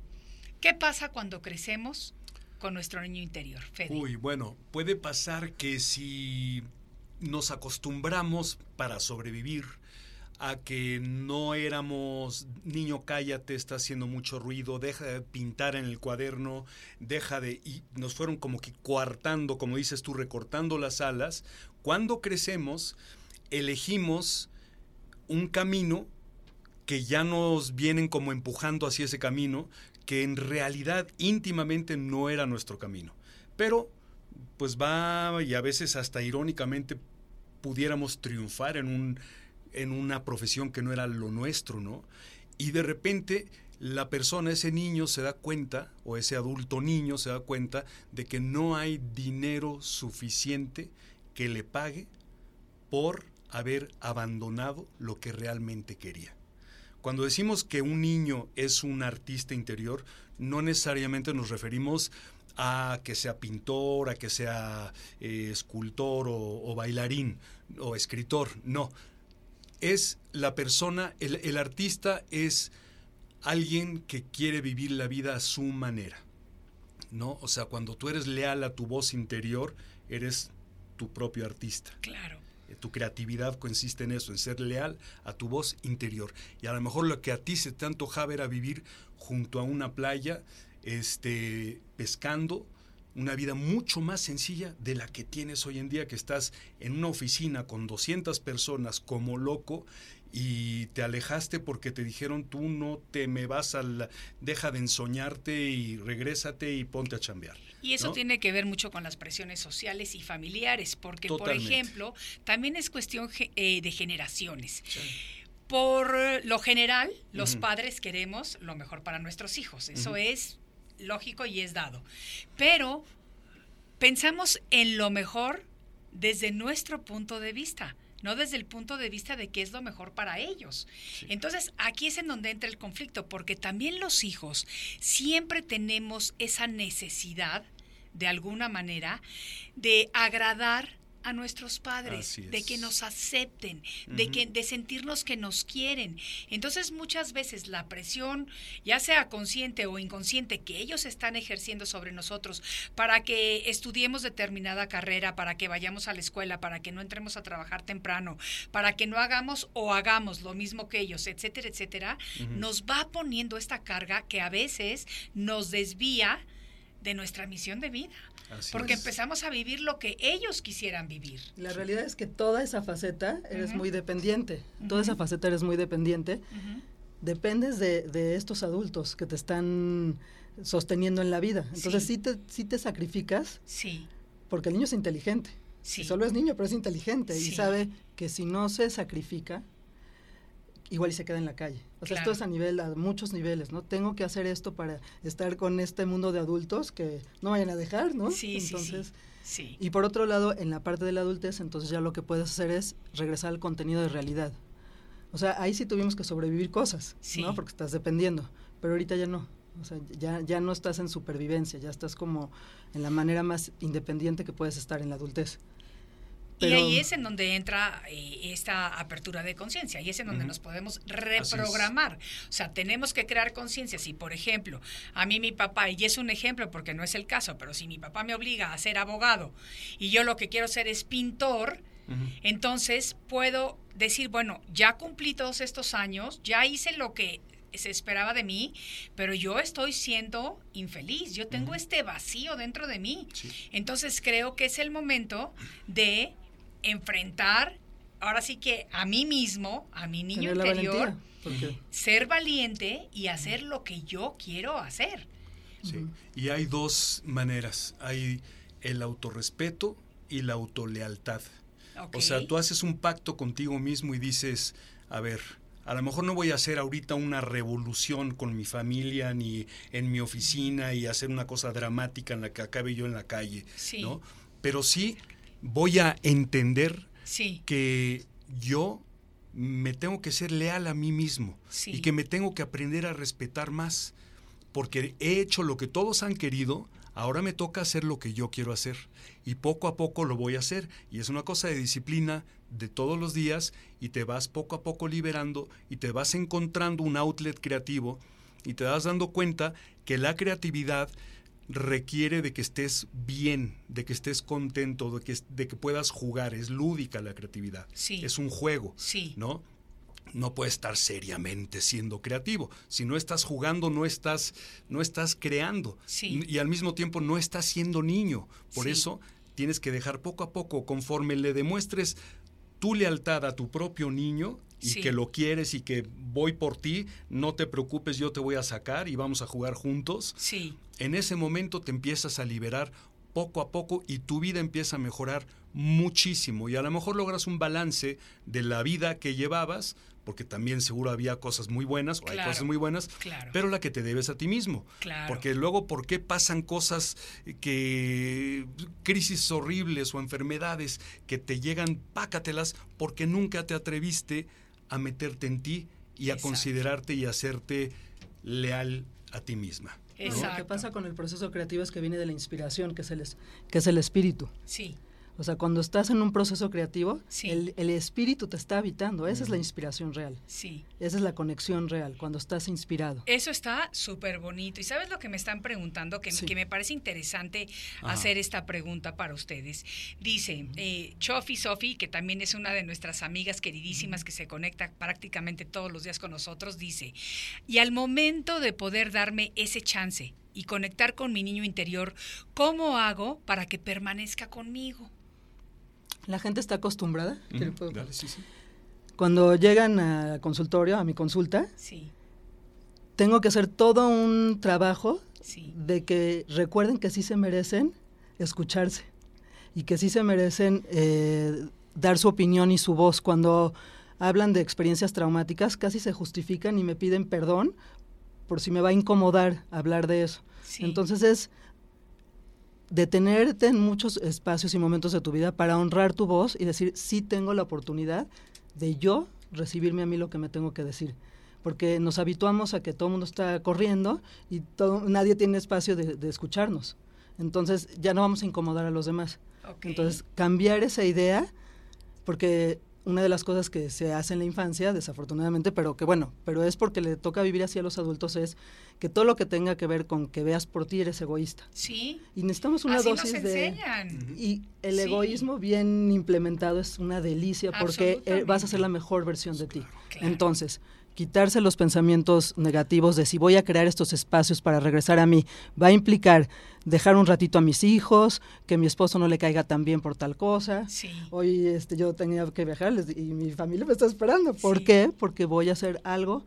¿Qué pasa cuando crecemos con nuestro niño interior? Fede? Uy, bueno, puede pasar que si nos acostumbramos para sobrevivir a que no éramos niño cállate, está haciendo mucho ruido, deja de pintar en el cuaderno, deja de y nos fueron como que coartando, como dices tú, recortando las alas. Cuando crecemos, elegimos un camino que ya nos vienen como empujando hacia ese camino, que en realidad íntimamente no era nuestro camino. Pero pues va y a veces hasta irónicamente pudiéramos triunfar en, un, en una profesión que no era lo nuestro, ¿no? Y de repente la persona, ese niño se da cuenta, o ese adulto niño se da cuenta de que no hay dinero suficiente que le pague por haber abandonado lo que realmente quería. Cuando decimos que un niño es un artista interior, no necesariamente nos referimos a que sea pintor, a que sea eh, escultor o, bailarín o escritor, no. Es la persona, el, el artista es alguien que quiere vivir la vida a su manera. ¿No? O sea, cuando tú eres leal a tu voz interior, eres tu propio artista. Claro. Eh, tu creatividad consiste en eso, en ser leal a tu voz interior. Y a lo mejor lo que a ti se te antojaba era vivir junto a una playa, este, pescando, una vida mucho más sencilla de la que tienes hoy en día, que estás en una oficina con 200 personas como loco y te alejaste porque te dijeron tú no te me vas al deja de ensoñarte y regrésate y ponte a chambear. Y eso tiene que ver mucho con las presiones sociales y familiares, porque por ejemplo, también es cuestión eh, de generaciones. Por lo general, los padres queremos lo mejor para nuestros hijos. Eso es lógico y es dado. Pero pensamos en lo mejor desde nuestro punto de vista no desde el punto de vista de qué es lo mejor para ellos. Entonces, aquí es en donde entra el conflicto, porque también los hijos siempre tenemos esa necesidad, de alguna manera, de agradar a nuestros padres, de que nos acepten, de que de sentirnos que nos quieren. Entonces muchas veces la presión, ya sea consciente o inconsciente, que ellos están ejerciendo sobre nosotros para que estudiemos determinada carrera, para que vayamos a la escuela, para que no entremos a trabajar temprano, para que no hagamos o hagamos lo mismo que ellos, etcétera, etcétera, nos va poniendo esta carga que a veces nos desvía de nuestra misión de vida porque empezamos a vivir lo que ellos quisieran vivir. La realidad es que toda esa faceta eres muy dependiente, toda esa faceta eres muy dependiente. Dependes de, estos adultos que te están sosteniendo en la vida. Entonces sí, te, sí te sacrificas. Sí. Porque el niño es inteligente. Sí. solo es niño, pero es inteligente y sabe que si no se sacrifica, igual y se queda en la calle. O sea, esto es a nivel, a muchos niveles, ¿no? Tengo que hacer esto para estar con este mundo de adultos que no vayan a dejar, ¿no? Sí, entonces, sí, Y por otro lado, en la parte de la adultez, entonces ya lo que puedes hacer es regresar al contenido de realidad. O sea, ahí sí tuvimos que sobrevivir cosas, ¿no? Porque estás dependiendo, pero ahorita ya no. O sea, ya, ya no estás en supervivencia, ya estás como en la manera más independiente que puedes estar en la adultez y ahí es en donde entra eh, esta apertura de conciencia, y es en donde nos podemos reprogramar. O sea, tenemos que crear conciencia. Si, por ejemplo, a mí mi papá, y es un ejemplo porque no es el caso, pero si mi papá me obliga a ser abogado y yo lo que quiero ser es pintor, entonces puedo decir, bueno, ya cumplí todos estos años, ya hice lo que se esperaba de mí, pero yo estoy siendo infeliz, yo tengo este vacío dentro de mí. Entonces creo que es el momento de enfrentar, ahora sí que a mí mismo, a mi niño interior, ser valiente y hacer lo que yo quiero hacer. Sí. Y hay dos maneras, hay el autorrespeto y la autolealtad. O sea, tú haces un pacto contigo mismo y dices, a ver, a lo mejor no voy a hacer ahorita una revolución con mi familia ni en mi oficina y hacer una cosa dramática en la que acabe yo en la calle, ¿no? Pero sí voy a entender que yo me tengo que ser leal a mí mismo y que me tengo que aprender a respetar más, porque he hecho lo que todos han querido, ahora me toca hacer lo que yo quiero hacer y poco a poco lo voy a hacer. Y es una cosa de disciplina de todos los días y te vas poco a poco liberando y te vas encontrando un outlet creativo y te vas dando cuenta que la creatividad requiere de que estés bien, de que estés contento, de que, de que puedas jugar. Es lúdica la creatividad. Es un juego, sí. ¿no? No puedes estar seriamente siendo creativo. Si no estás jugando, no estás, no estás creando. Y al mismo tiempo no estás siendo niño. Por eso tienes que dejar poco a poco, conforme le demuestres tu lealtad a tu propio niño, y que lo quieres y que voy por ti, no te preocupes, yo te voy a sacar y vamos a jugar juntos. Sí. En ese momento te empiezas a liberar poco a poco y tu vida empieza a mejorar muchísimo y a lo mejor logras un balance de la vida que llevabas, porque también seguro había cosas muy buenas, o hay cosas muy buenas, claro. pero la que te debes a ti mismo. Claro. Porque luego, ¿por qué pasan cosas que, crisis horribles o enfermedades que te llegan, pácatelas, porque nunca te atreviste a meterte en ti y a Exacto. considerarte y hacerte leal a ti misma. No, Lo que pasa con el proceso creativo es que viene de la inspiración, que es el, es- que es el espíritu. Sí, O sea, cuando estás en un proceso creativo, Sí. el, el espíritu te está habitando. Esa es la inspiración real. sí. Esa es la conexión real, cuando estás inspirado. Eso está súper bonito. ¿Y sabes lo que me están preguntando? Que, Sí. que me parece interesante Ajá. hacer esta pregunta para ustedes. Dice, eh, Chofi Sofi, que también es una de nuestras amigas queridísimas que se conecta prácticamente todos los días con nosotros, dice, y al momento de poder darme ese chance y conectar con mi niño interior, ¿cómo hago para que permanezca conmigo? La gente está acostumbrada. ¿Qué le Ujú, puedo- dale, sí, sí. Cuando llegan al consultorio, a mi consulta, Sí, tengo que hacer todo un trabajo sí, de que recuerden que sí se merecen escucharse y que sí se merecen eh, dar su opinión y su voz. Cuando hablan de experiencias traumáticas, casi se justifican y me piden perdón por si me va a incomodar hablar de eso. sí. Entonces es detenerte en muchos espacios y momentos de tu vida para honrar tu voz y decir, sí tengo la oportunidad de yo recibirme a mí lo que me tengo que decir. Porque nos habituamos a que todo el mundo está corriendo y todo, nadie tiene espacio de, de escucharnos. Entonces ya no vamos a incomodar a los demás. Entonces cambiar esa idea, porque una de las cosas que se hace en la infancia, desafortunadamente, pero que bueno, pero es porque le toca vivir así a los adultos, es que todo lo que tenga que ver con que veas por ti eres egoísta. sí, Y necesitamos una así nos dosis de... enseñan. Y el Sí. egoísmo bien implementado es una delicia porque eh, vas a ser la mejor versión de ti. claro. Entonces, quitarse los pensamientos negativos de si voy a crear estos espacios para regresar a mí, va a implicar dejar un ratito a mis hijos, que mi esposo no le caiga tan bien por tal cosa. Sí. Hoy este, yo tenía que viajar y mi familia me está esperando. ¿Por Sí. qué? Porque voy a hacer algo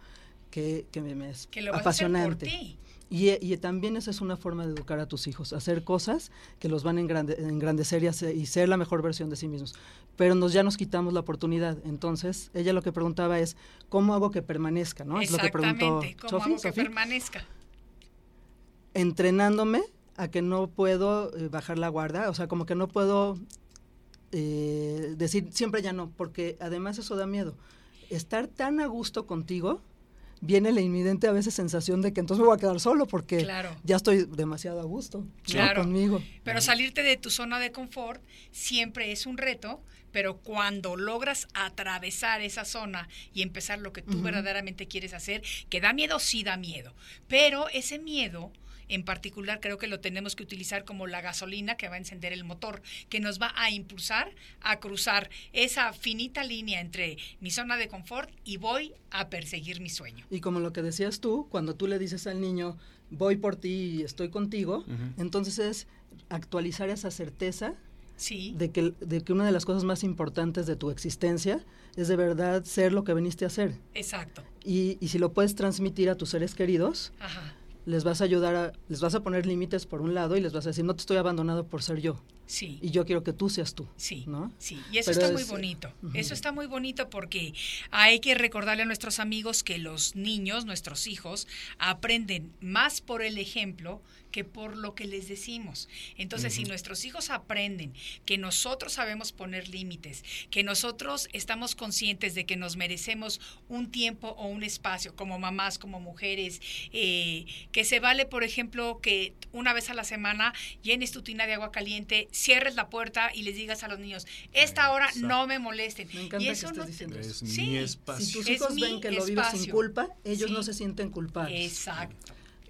que, que me, me es Que lo vas a hacer por apasionante. ti. Y, y también esa es una forma de educar a tus hijos, hacer cosas que los van a engrande- engrandecer y, hacer- y ser la mejor versión de sí mismos. Pero nos ya nos quitamos la oportunidad. Entonces, ella lo que preguntaba es, ¿cómo hago que permanezca? ¿no? Es lo que preguntó. ¿Cómo hago que permanezca? Entrenándome a que no puedo eh, bajar la guarda, o sea, como que no puedo eh, decir siempre ya no, porque además eso da miedo. Estar tan a gusto contigo, viene la inminente a veces sensación de que entonces me voy a quedar solo porque Claro. ya estoy demasiado a gusto ¿no? Claro. conmigo. Pero salirte de tu zona de confort siempre es un reto, pero cuando logras atravesar esa zona y empezar lo que tú verdaderamente quieres hacer, que da miedo, sí da miedo, pero ese miedo en particular creo que lo tenemos que utilizar como la gasolina que va a encender el motor, que nos va a impulsar a cruzar esa finita línea entre mi zona de confort y voy a perseguir mi sueño. Y como lo que decías tú, cuando tú le dices al niño, voy por ti y estoy contigo, entonces es actualizar esa certeza Sí, de que, de que una de las cosas más importantes de tu existencia es de verdad ser lo que viniste a ser. exacto. Y, y si lo puedes transmitir a tus seres queridos, Ajá. Les vas a ayudar a, les vas a poner límites por un lado y les vas a decir, no te estoy abandonado por ser yo. Sí. Y yo quiero que tú seas tú. Sí, ¿no? sí, y eso Pero está muy es, eh, bonito. Eso está muy bonito porque hay que recordarle a nuestros amigos que los niños, nuestros hijos, aprenden más por el ejemplo que por lo que les decimos. Entonces, si nuestros hijos aprenden que nosotros sabemos poner límites, que nosotros estamos conscientes de que nos merecemos un tiempo o un espacio como mamás, como mujeres, eh, que se vale, por ejemplo, que una vez a la semana llenes tu tina de agua caliente, cierres la puerta y les digas a los niños, esta hora Exacto. no me molesten. Me encanta y que eso estés no te- diciendo Es Sí. mi Si espacio. tus Es hijos ven que lo vives sin culpa, ellos Sí. no se sienten culpables. Exacto.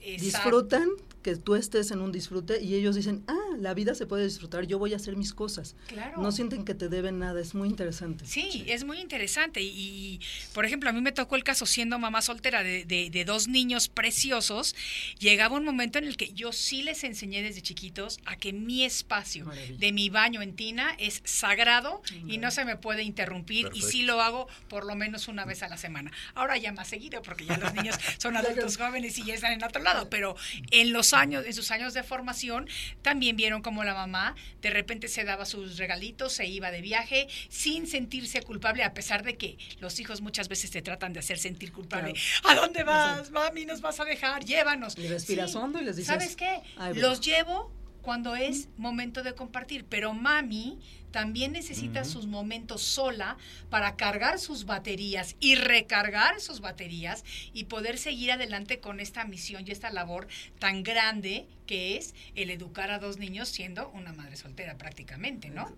exacto. Disfrutan que tú estés en un disfrute y ellos dicen, ah, la vida se puede disfrutar, yo voy a hacer mis cosas. Claro. No sienten que te deben nada, es muy interesante. Sí, es muy interesante. Y, y, por ejemplo, a mí me tocó el caso siendo mamá soltera de, de- de dos niños preciosos. Llegaba un momento en el que yo sí les enseñé desde chiquitos a que mi espacio Maravilla. de mi baño en tina es sagrado y no se me puede interrumpir. Y sí lo hago por lo menos una vez a la semana. Ahora ya más seguido, porque ya los niños son adultos jóvenes y ya están en otro lado. Pero en los años, en sus años de formación, también vieron como la mamá de repente se daba sus regalitos, se iba de viaje sin sentirse culpable, a pesar de que los hijos muchas veces te tratan de hacer sentir culpable. ¿A dónde vas? Mami, nos vas a dejar, llévanos. Y respiras hondo y les dices. ¿Sabes qué? Los llevo cuando es momento de compartir, pero mami también necesita sus momentos sola para cargar sus baterías y recargar sus baterías y poder seguir adelante con esta misión y esta labor tan grande que es el educar a dos niños siendo una madre soltera prácticamente, ¿no?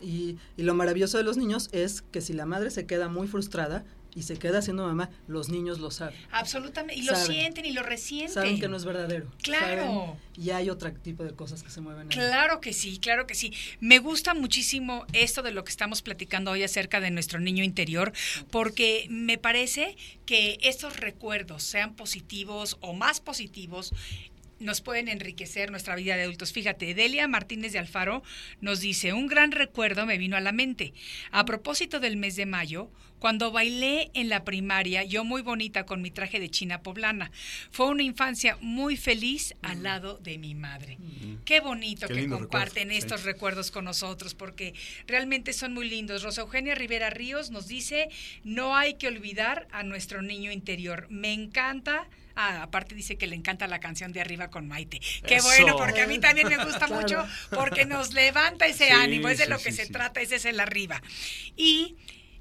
Y, y, lo maravilloso de los niños es que si la madre se queda muy frustrada, y se queda siendo mamá, los niños lo saben. Absolutamente, y lo sienten y lo resienten. Saben que no es verdadero. Claro. y hay otro tipo de cosas que se mueven. Claro que sí, claro que sí. Me gusta muchísimo esto de lo que estamos platicando hoy acerca de nuestro niño interior, porque me parece que estos recuerdos, sean positivos o más positivos, nos pueden enriquecer nuestra vida de adultos. Fíjate, Delia Martínez de Alfaro nos dice, un gran recuerdo me vino a la mente. A propósito del mes de mayo, cuando bailé en la primaria, yo muy bonita con mi traje de china poblana. Fue una infancia muy feliz al lado de mi madre. Qué bonito que comparten estos recuerdos con nosotros, porque realmente son muy lindos. Rosa Eugenia Rivera Ríos nos dice, no hay que olvidar a nuestro niño interior. Me encanta Ah, aparte dice que le encanta la canción de Arriba con Maite. Qué bueno, porque a mí también me gusta mucho, porque nos levanta ese ánimo, es de lo que se trata, ese es el arriba. Y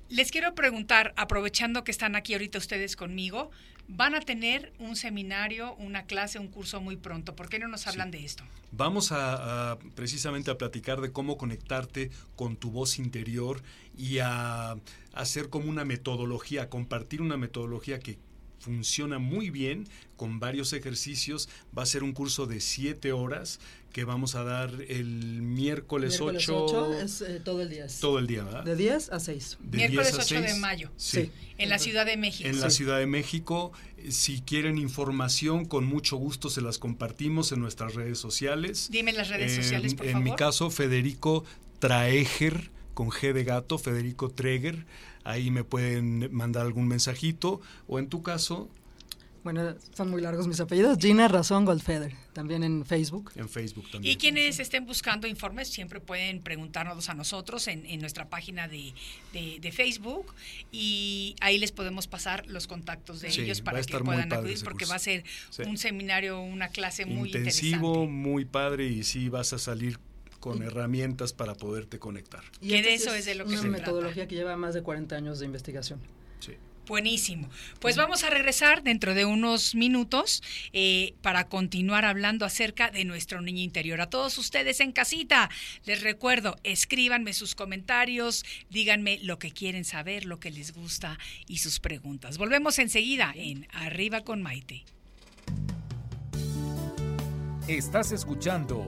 les quiero preguntar, aprovechando que están aquí ahorita ustedes conmigo, van a tener un seminario, una clase, un curso muy pronto. ¿Por qué no nos hablan de esto? Vamos a, precisamente a platicar de cómo conectarte con tu voz interior y a hacer como una metodología, a compartir una metodología que funciona muy bien con varios ejercicios. Va a ser un curso de siete horas que vamos a dar el miércoles, 8. es eh, todo el día. Todo el día, ¿verdad? De 10 a 6. miércoles 8 de mayo. Sí. En la Ciudad de México. En la Ciudad de México. Si quieren información, con mucho gusto se las compartimos en nuestras redes sociales. Dime las redes sociales, por favor. En mi caso, Federico Traeger, con G de gato, Federico Treger ahí me pueden mandar algún mensajito o en tu caso... Bueno, son muy largos mis apellidos. Gina Razón Goldfeder, también en Facebook. En Facebook también. Y quienes estén buscando informes siempre pueden preguntarnos a nosotros en, nuestra página de, Facebook y ahí les podemos pasar los contactos de ellos para que puedan acudir porque va a ser un seminario, una clase muy intensivo, muy padre y sí vas a salir con herramientas para poderte conectar. Y de eso es, de lo que una metodología que lleva más de 40 años de investigación. Sí. Buenísimo. Pues vamos a regresar dentro de unos minutos eh, para continuar hablando acerca de nuestro niño interior. A todos ustedes en casita, les recuerdo, escríbanme sus comentarios, díganme lo que quieren saber, lo que les gusta y sus preguntas. Volvemos enseguida en Arriba con Maite. Estás escuchando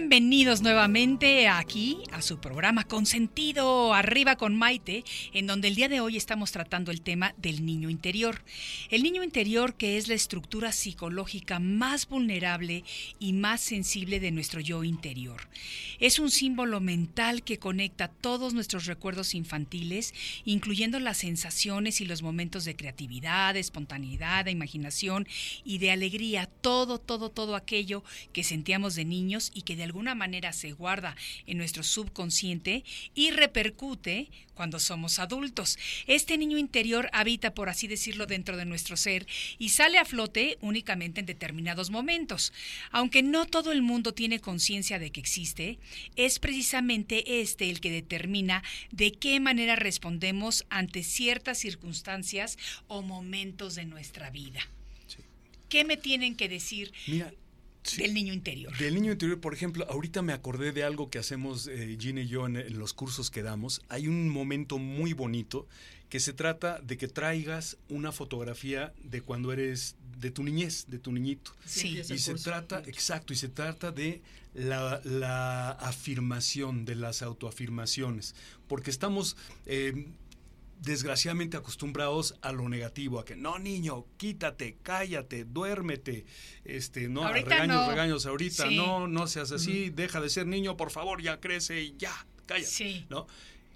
Bienvenidos nuevamente aquí a su programa Consentido, arriba con Maite, en donde el día de hoy estamos tratando el tema del niño interior. El niño interior que es la estructura psicológica más vulnerable y más sensible de nuestro yo interior. Es un símbolo mental que conecta todos nuestros recuerdos infantiles, incluyendo las sensaciones y los momentos de creatividad, de espontaneidad, de imaginación y de alegría, todo, todo, todo aquello que sentíamos de niños y que de alguna manera se guarda en nuestro subconsciente y repercute cuando somos adultos. Este niño interior habita, por así decirlo, dentro de nuestro ser y sale a flote únicamente en determinados momentos. Aunque no todo el mundo tiene conciencia de que existe, es precisamente este el que determina de qué manera respondemos ante ciertas circunstancias o momentos de nuestra vida. ¿Qué me tienen que decir Mira, sí. del niño interior? Del niño interior, por ejemplo, ahorita me acordé de algo que hacemos eh, Gina y yo en, en los cursos que damos. Hay un momento muy bonito que se trata de que traigas una fotografía de cuando eres de tu niñez, de tu niñito. Sí. Y se trata, exacto, y se trata de la, la afirmación, de las autoafirmaciones, porque estamos eh, desgraciadamente acostumbrados a lo negativo, a que no niño, quítate, cállate, duérmete, este, no, Ahorita regaños, no. regaños ahorita, Sí. no, no seas así, deja de ser niño, por favor, ya crece y ya, cállate, Sí. ¿no?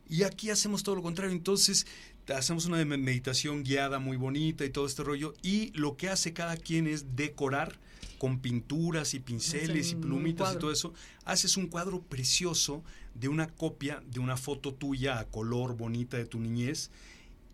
Y aquí hacemos todo lo contrario, entonces hacemos una me- meditación guiada muy bonita y todo este rollo, y lo que hace cada quien es decorar con pinturas y pinceles y plumitas y todo eso, haces un cuadro precioso de una copia de una foto tuya a color bonita de tu niñez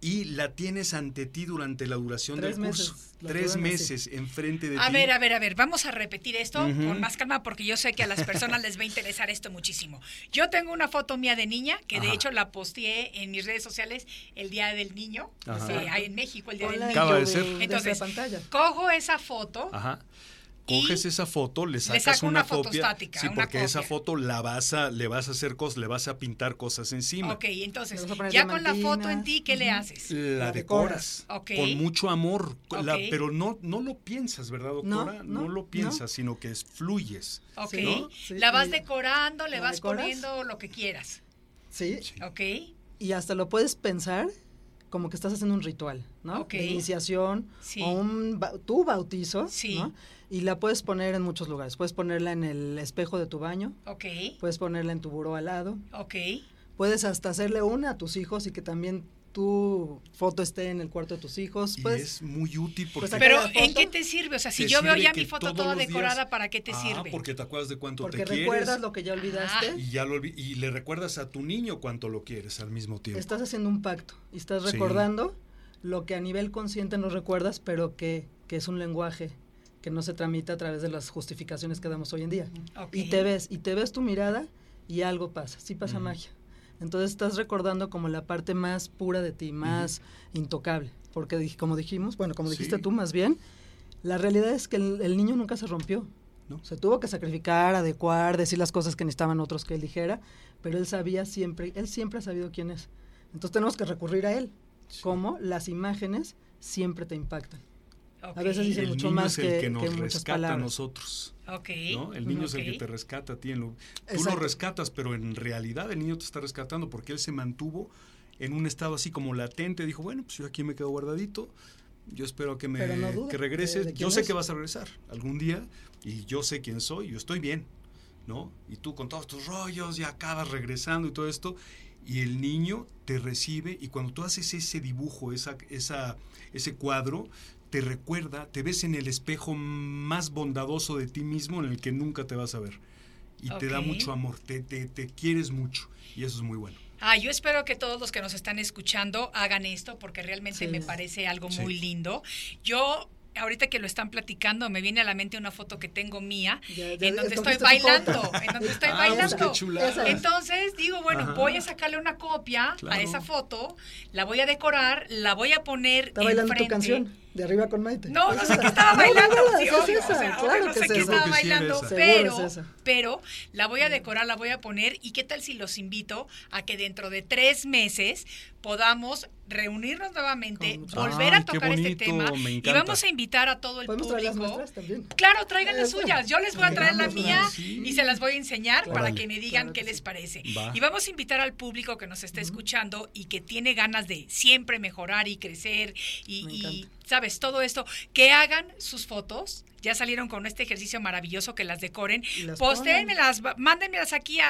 y la tienes ante ti durante la duración Tres del curso. meses, la Tres meses enfrente de A ti. ver, a ver, a ver, vamos a repetir esto con más calma porque yo sé que a las personas les va a interesar esto muchísimo. Yo tengo una foto mía de niña que de hecho la posteé en mis redes sociales el Día del Niño, Ajá. eh, ahí en México el Día del Niño. Acaba de ser. Entonces, pantalla. Cojo esa foto, Ajá. Coges esa foto, le sacas una, una foto copia. estática, sí, una porque esa foto la vas a, le vas a hacer cosas, le vas a pintar cosas encima. ok, entonces ya con la foto en ti, ¿qué le haces? La La decoras Ok. con mucho amor, con la- Ok. pero no, no lo piensas, ¿verdad, doctora? No, no, lo piensas, sino que es, fluyes. Ok, Sí, ¿no? Sí, la vas decorando, le ¿la vas decoras? poniendo lo que quieras, Sí, ok, y hasta lo puedes pensar como que estás haciendo un ritual, ¿no? Ok. De iniciación Sí. o un tu bautizo, Sí. ¿no? Y la puedes poner en muchos lugares. Puedes ponerla en el espejo de tu baño, ok, puedes ponerla en tu buró al lado, ok, puedes hasta hacerle una a tus hijos y que también tu foto esté en el cuarto de tus hijos. Y Pues, es muy útil porque... saca Pero ¿en qué te sirve? O sea, si yo veo ya mi foto toda días- decorada, ¿para qué te Ah, sirve? porque te acuerdas de cuánto porque te recuerdas quieres. lo que ya olvidaste. Y ya lo y le recuerdas a tu niño cuánto lo quieres al mismo tiempo. Estás haciendo un pacto y estás Sí. recordando lo que a nivel consciente no recuerdas, pero que, que es un lenguaje que no se tramita a través de las justificaciones que damos hoy en día. Y te ves, y te ves tu mirada y algo pasa, sí pasa magia. Entonces estás recordando como la parte más pura de ti, más intocable. Porque como dijimos, bueno, como dijiste Sí. tú más bien, la realidad es que el, el niño nunca se rompió. ¿No? Se tuvo que sacrificar, adecuar, decir las cosas que necesitaban otros que él dijera, pero él sabía siempre, él siempre ha sabido quién es. Entonces tenemos que recurrir a él. Como las imágenes siempre te impactan. Ok, A veces dicen el mucho niño más es el que- que, nos que rescata a nosotros. ok, ¿no? El niño es el que te rescata a ti. en lo- tú lo rescatas, pero en realidad el niño te está rescatando porque él se mantuvo en un estado así como latente. Dijo, bueno, pues yo aquí me quedo guardadito. Yo espero que me no que regrese. de- de yo sé es. que vas a regresar algún día y yo sé quién soy. Yo estoy bien, ¿no? Y tú con todos tus rollos ya acabas regresando y todo esto. Y el niño te recibe y cuando tú haces ese dibujo, esa, esa, ese cuadro, te recuerda, te ves en el espejo más bondadoso de ti mismo en el que nunca te vas a ver. Y te da mucho amor, te, te, te quieres mucho. Y eso es muy bueno. Ah, yo espero que todos los que nos están escuchando hagan esto porque realmente Sí. me parece algo Sí. muy lindo. Yo ahorita que lo están platicando me viene a la mente una foto que tengo mía Ya- ya en donde estoy bailando, en donde estoy Ah, bailando. qué chulada. Esa es. Entonces digo, bueno, Ajá. voy a sacarle una copia a Claro. esa foto, la voy a decorar, la voy a poner Está bailando enfrente. tu canción, de arriba con Maite. No, no sé qué estaba bailando. no, no, sí, es obvio, esa, o sea, claro obvio, no que sé es qué estaba bailando, esa. pero, es pero la voy a decorar, la voy a poner. ¿Y qué tal si los invito a que dentro de tres meses podamos reunirnos nuevamente, Con volver Ay, a tocar este tema y vamos a invitar a todo el Podemos traer las público? nuestras también. Claro, traigan las suyas. Yo les voy a traer la mía sí. y se las voy a enseñar Claro. para que me digan Claro qué les sí. parece. Va. Y vamos a invitar al público que nos está escuchando y que tiene ganas de siempre mejorar y crecer y. sabes, todo esto, que hagan sus fotos ya salieron con este ejercicio maravilloso que las decoren. Y las Postéenmelas, mándenmelas aquí a,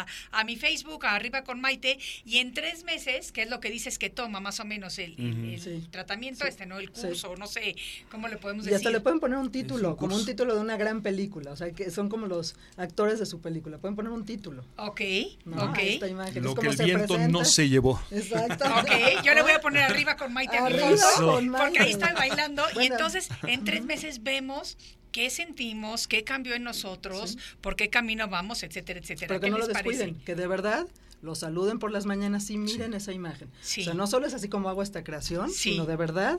a- a mi Facebook, a arriba con Maite, y en tres meses, que es lo que dices que toma más o menos el, el- el Sí. tratamiento Sí. este, ¿no? El Sí. curso, no sé cómo le podemos Y decir. hasta le pueden poner un título, un como un título de una gran película. O sea, que son como los actores de su película. Pueden poner un título. Ok, ¿no? ok. Esta imagen. Lo es que como el se viento presenta. no se llevó. Exacto. Ok, yo le voy a poner arriba con Maite a mi foto, con porque ahí Maite. estoy bailando. y entonces, en tres meses vemos qué sentimos, qué cambió en nosotros, por qué camino vamos, etcétera, etcétera. Pero que ¿Qué no lo parece? descuiden, que de verdad lo saluden por las mañanas y miren esa imagen. Sí. O sea, no solo es así como hago esta creación, sino de verdad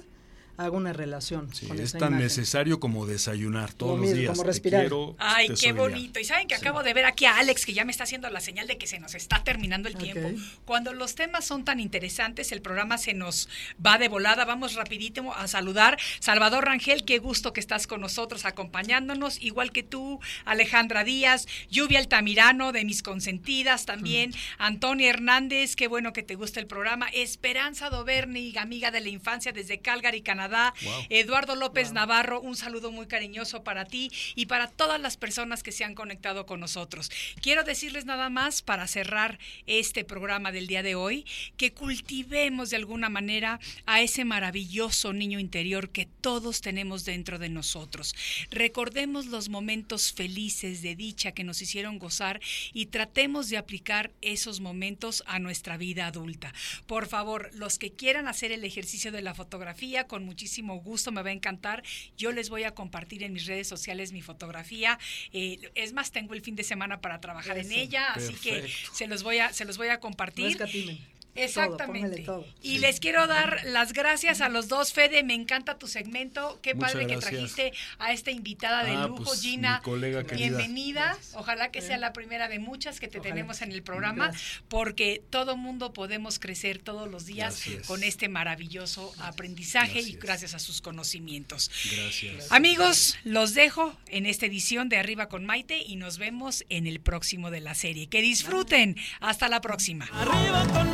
hago una relación Sí, con es esa tan imagen. necesario como desayunar todos Lo los mismo, días. como respirar. quiero, Ay, qué bonito. Y saben que acabo de ver aquí a Alex que ya me está haciendo la señal de que se nos está terminando el tiempo. Cuando los temas son tan interesantes, el programa se nos va de volada. Vamos rapidito a saludar. Salvador Rangel, qué gusto que estás con nosotros acompañándonos, igual que tú, Alejandra Díaz, Lluvia Altamirano de Mis Consentidas también, Antonia Hernández, qué bueno que te gusta el programa, Esperanza Doverni, amiga de la infancia desde Calgary, Canadá, Wow. Eduardo López Navarro, un saludo muy cariñoso para ti y para todas las personas que se han conectado con nosotros. Quiero decirles nada más para cerrar este programa del día de hoy, que cultivemos de alguna manera a ese maravilloso niño interior que todos tenemos dentro de nosotros. Recordemos los momentos felices de dicha que nos hicieron gozar y tratemos de aplicar esos momentos a nuestra vida adulta. Por favor, los que quieran hacer el ejercicio de la fotografía, con muchísimo gusto, me va a encantar. Yo les voy a compartir en mis redes sociales mi fotografía. Eh, es más, tengo el fin de semana para trabajar en ella, así que se los voy a, se los voy a compartir. Exactamente. todo. Y les quiero dar las gracias a los dos, Fede, me encanta tu segmento, qué Muchas padre que trajiste a esta invitada de Ah, lujo, pues, Gina. mi colega querida. Bienvenida, ojalá que sea la primera de muchas que te Ojalá. tenemos en el programa, Gracias. porque todo mundo podemos crecer todos los días con este maravilloso aprendizaje y gracias a sus conocimientos. Gracias. Amigos, los dejo en esta edición de Arriba con Maite y nos vemos en el próximo de la serie. Que disfruten. Hasta la próxima. Arriba con